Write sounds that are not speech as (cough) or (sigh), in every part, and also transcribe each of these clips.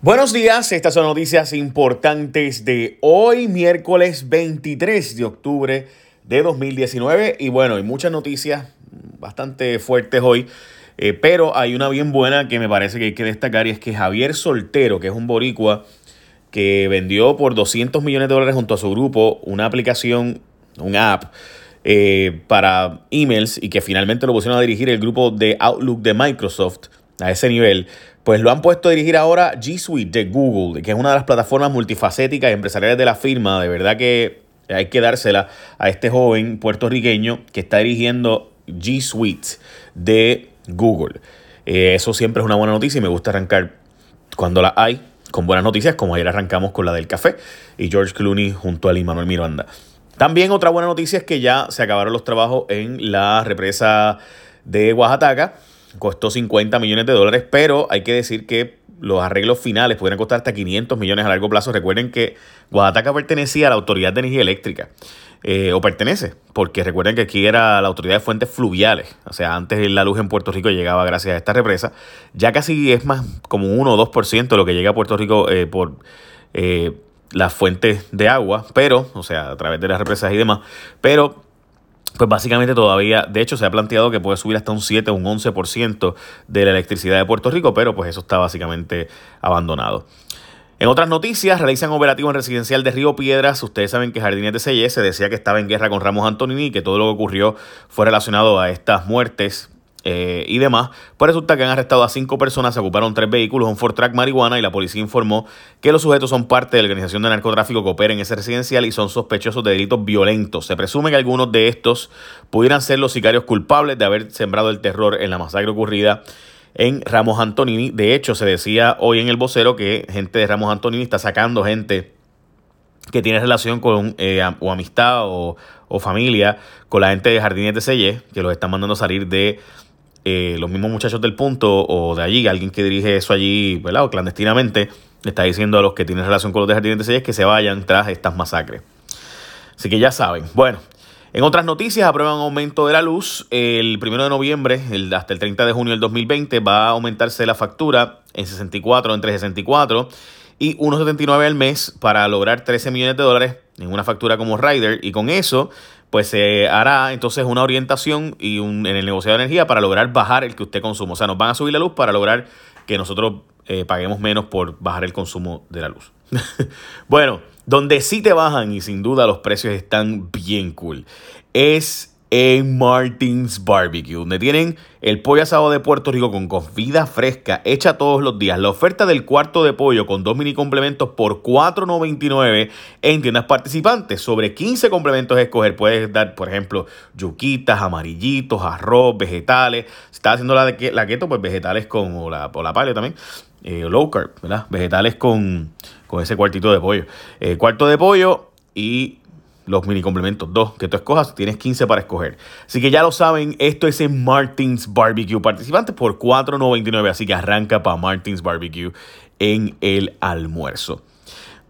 Buenos días, estas son noticias importantes de hoy, miércoles 23 de octubre de 2019. Y bueno, hay muchas noticias bastante fuertes hoy, eh, pero hay una bien buena que me parece que hay que destacar y es que Javier Soltero, que es un boricua que vendió por 200 millones de dólares junto a su grupo una aplicación, un app eh, para emails y que finalmente lo pusieron a dirigir el grupo de Outlook de Microsoft a ese nivel pues lo han puesto a dirigir ahora G Suite de Google, que es una de las plataformas multifacéticas y empresariales de la firma. De verdad que hay que dársela a este joven puertorriqueño que está dirigiendo G Suite de Google. Eh, eso siempre es una buena noticia y me gusta arrancar cuando la hay con buenas noticias, como ayer arrancamos con la del café y George Clooney junto a Lee Manuel Miranda. También otra buena noticia es que ya se acabaron los trabajos en la represa de Oaxaca costó 50 millones de dólares, pero hay que decir que los arreglos finales pudieran costar hasta 500 millones a largo plazo. Recuerden que Oaxaca pertenecía a la Autoridad de Energía Eléctrica, eh, o pertenece, porque recuerden que aquí era la Autoridad de Fuentes Fluviales, o sea, antes la luz en Puerto Rico llegaba gracias a esta represa, ya casi es más como 1 o 2% lo que llega a Puerto Rico eh, por... Eh, las fuentes de agua, pero, o sea, a través de las represas y demás, pero pues básicamente todavía, de hecho se ha planteado que puede subir hasta un 7 o un 11% de la electricidad de Puerto Rico, pero pues eso está básicamente abandonado. En otras noticias, realizan operativo en residencial de Río Piedras. Ustedes saben que Jardines de Selle se decía que estaba en guerra con Ramos Antonini y que todo lo que ocurrió fue relacionado a estas muertes eh, y demás, pues resulta que han arrestado a cinco personas, se ocuparon tres vehículos, un Ford Track marihuana y la policía informó que los sujetos son parte de la organización de narcotráfico que opera en ese residencial y son sospechosos de delitos violentos. Se presume que algunos de estos pudieran ser los sicarios culpables de haber sembrado el terror en la masacre ocurrida en Ramos Antonini. De hecho, se decía hoy en el vocero que gente de Ramos Antonini está sacando gente que tiene relación con eh, o amistad o, o, familia con la gente de Jardines de Selle, que los están mandando a salir de eh, los mismos muchachos del punto o de allí, alguien que dirige eso allí, ¿verdad? Clandestinamente, está diciendo a los que tienen relación con los de Jardines de que se vayan tras estas masacres. Así que ya saben. Bueno, en otras noticias, aprueban aumento de la luz. El 1 de noviembre, hasta el 30 de junio del 2020, va a aumentarse la factura en 64, entre 64 y 1,79 al mes para lograr 13 millones de dólares en una factura como Rider. Y con eso pues se hará entonces una orientación y un, en el negocio de energía para lograr bajar el que usted consume. O sea, nos van a subir la luz para lograr que nosotros eh, paguemos menos por bajar el consumo de la luz. (laughs) bueno, donde sí te bajan y sin duda los precios están bien cool es en Martins Barbecue, donde tienen el pollo asado de Puerto Rico con comida fresca hecha todos los días. La oferta del cuarto de pollo con dos mini complementos por $4.99 en tiendas participantes. Sobre 15 complementos escoger. Puedes dar, por ejemplo, yuquitas, amarillitos, arroz, vegetales. Si estás haciendo la, de, la keto, pues vegetales con, o la, o la paleo también. Eh, low carb, ¿verdad? Vegetales con, con ese cuartito de pollo. Eh, cuarto de pollo y los mini complementos, dos que tú escojas, tienes 15 para escoger. Así que ya lo saben, esto es en Martins Barbecue. Participantes por $4.99, así que arranca para Martins Barbecue en el almuerzo.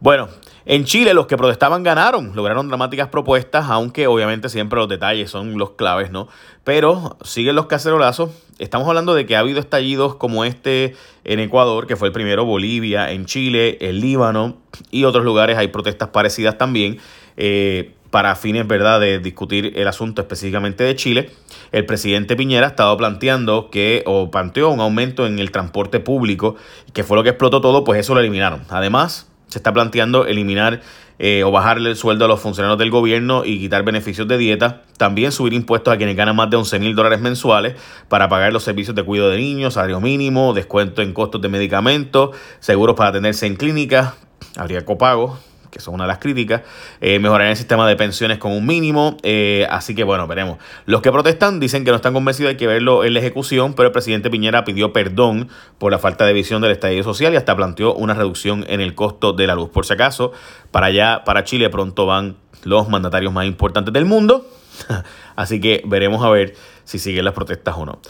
Bueno, en Chile los que protestaban ganaron, lograron dramáticas propuestas, aunque obviamente siempre los detalles son los claves, ¿no? Pero siguen los cacerolazos. Estamos hablando de que ha habido estallidos como este en Ecuador, que fue el primero, Bolivia, en Chile, el Líbano y otros lugares hay protestas parecidas también. Eh, para fines ¿verdad? de discutir el asunto específicamente de Chile, el presidente Piñera ha estado planteando que, o planteó un aumento en el transporte público, que fue lo que explotó todo, pues eso lo eliminaron. Además, se está planteando eliminar eh, o bajarle el sueldo a los funcionarios del gobierno y quitar beneficios de dieta. También subir impuestos a quienes ganan más de 11 mil dólares mensuales para pagar los servicios de cuidado de niños, salario mínimo, descuento en costos de medicamentos, seguros para atenderse en clínicas, habría copago, que son una de las críticas, eh, mejorar el sistema de pensiones con un mínimo, eh, así que bueno, veremos. Los que protestan dicen que no están convencidos, hay que verlo en la ejecución, pero el presidente Piñera pidió perdón por la falta de visión del estadio social y hasta planteó una reducción en el costo de la luz. Por si acaso, para allá, para Chile pronto van los mandatarios más importantes del mundo, (laughs) así que veremos a ver si siguen las protestas o no.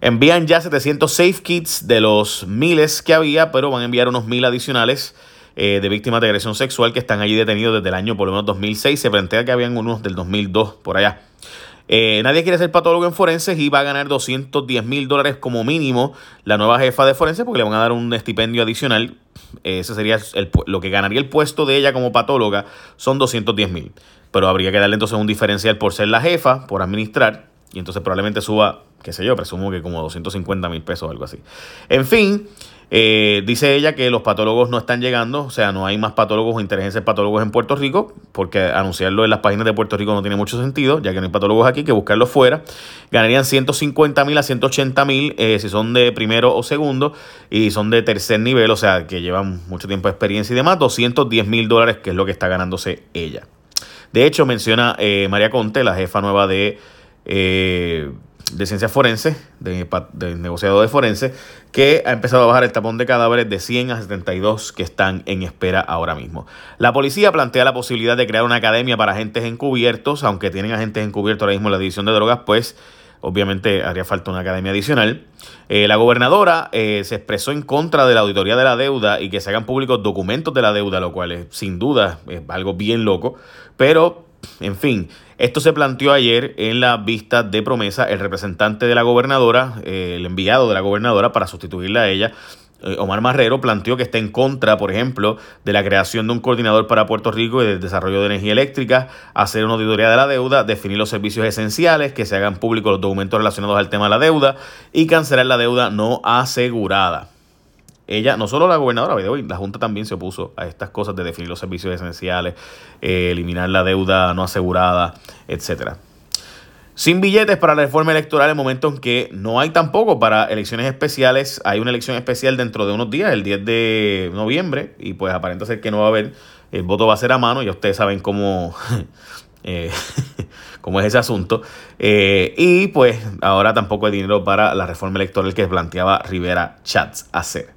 Envían ya 700 safe kits de los miles que había, pero van a enviar unos mil adicionales eh, de víctimas de agresión sexual que están allí detenidos desde el año por lo menos 2006. Se plantea que habían unos del 2002 por allá. Eh, nadie quiere ser patólogo en forenses y va a ganar 210 mil dólares como mínimo la nueva jefa de forenses porque le van a dar un estipendio adicional. ese sería lo que ganaría el puesto de ella como patóloga, son 210 mil. Pero habría que darle entonces un diferencial por ser la jefa, por administrar, y entonces probablemente suba, qué sé yo, presumo que como 250 mil pesos o algo así. En fin, eh, dice ella que los patólogos no están llegando, o sea, no hay más patólogos o inteligencias patólogos en Puerto Rico, porque anunciarlo en las páginas de Puerto Rico no tiene mucho sentido, ya que no hay patólogos aquí, que buscarlos fuera. Ganarían 150 mil a 180 mil eh, si son de primero o segundo, y son de tercer nivel, o sea, que llevan mucho tiempo de experiencia y demás, 210 mil dólares, que es lo que está ganándose ella. De hecho, menciona eh, María Conte, la jefa nueva de de ciencias forenses, de, negociado de forense, que ha empezado a bajar el tapón de cadáveres de 100 a 72 que están en espera ahora mismo. La policía plantea la posibilidad de crear una academia para agentes encubiertos, aunque tienen agentes encubiertos ahora mismo en la división de drogas, pues obviamente haría falta una academia adicional. Eh, la gobernadora eh, se expresó en contra de la auditoría de la deuda y que se hagan públicos documentos de la deuda, lo cual es sin duda algo bien loco, pero en fin, esto se planteó ayer en la vista de promesa. El representante de la gobernadora, eh, el enviado de la gobernadora para sustituirla a ella, eh, Omar Marrero planteó que está en contra, por ejemplo, de la creación de un coordinador para Puerto Rico y del desarrollo de energía eléctrica, hacer una auditoría de la deuda, definir los servicios esenciales, que se hagan públicos los documentos relacionados al tema de la deuda y cancelar la deuda no asegurada. Ella, no solo la gobernadora, hoy la Junta también se opuso a estas cosas de definir los servicios esenciales, eh, eliminar la deuda no asegurada, etcétera. Sin billetes para la reforma electoral en el momento en que no hay tampoco para elecciones especiales. Hay una elección especial dentro de unos días, el 10 de noviembre, y pues aparenta ser que no va a haber, el voto va a ser a mano, ya ustedes saben cómo, (laughs) eh, (laughs) cómo es ese asunto. Eh, y pues ahora tampoco hay dinero para la reforma electoral que planteaba Rivera Chats hacer.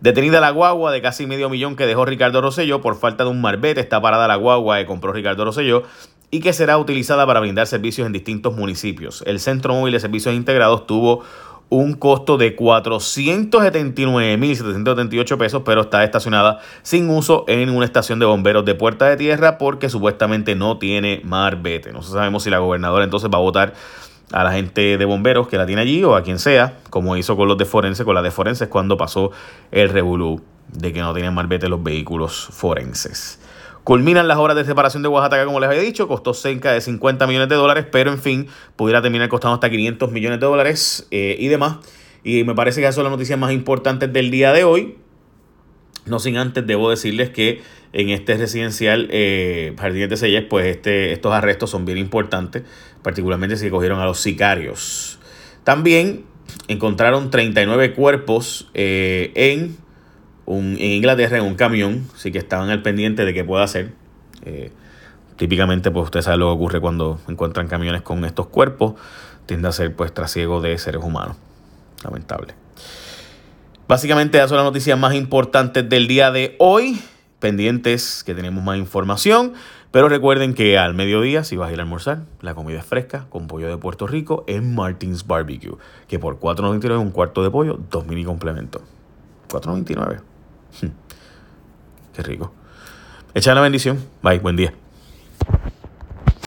Detenida la guagua de casi medio millón que dejó Ricardo Rosselló por falta de un marbete. Está parada la guagua que compró Ricardo Rosselló y que será utilizada para brindar servicios en distintos municipios. El Centro Móvil de Servicios Integrados tuvo un costo de 479.778 pesos, pero está estacionada sin uso en una estación de bomberos de Puerta de Tierra porque supuestamente no tiene marbete. No sabemos si la gobernadora entonces va a votar a la gente de bomberos que la tiene allí o a quien sea, como hizo con los de forense, con la de forenses cuando pasó el revolú de que no tenían marbete los vehículos forenses. Culminan las obras de separación de Oaxaca, como les había dicho, costó cerca de 50 millones de dólares, pero en fin, pudiera terminar costando hasta 500 millones de dólares eh, y demás. Y me parece que esas son las noticias más importantes del día de hoy. No sin antes debo decirles que en este residencial eh, Jardines de Selles, pues este, estos arrestos son bien importantes, particularmente si cogieron a los sicarios. También encontraron 39 cuerpos eh, en, un, en Inglaterra en un camión, así que estaban al pendiente de qué pueda hacer. Eh, típicamente, pues usted sabe lo que ocurre cuando encuentran camiones con estos cuerpos, tiende a ser pues trasiego de seres humanos. Lamentable. Básicamente esas son las noticias más importantes del día de hoy. Pendientes que tenemos más información. Pero recuerden que al mediodía, si vas a ir a almorzar, la comida es fresca con pollo de Puerto Rico en Martins Barbecue. Que por $4.99 un cuarto de pollo, dos mini complementos. $4.99. Hmm. Qué rico. Echa la bendición. Bye, buen día.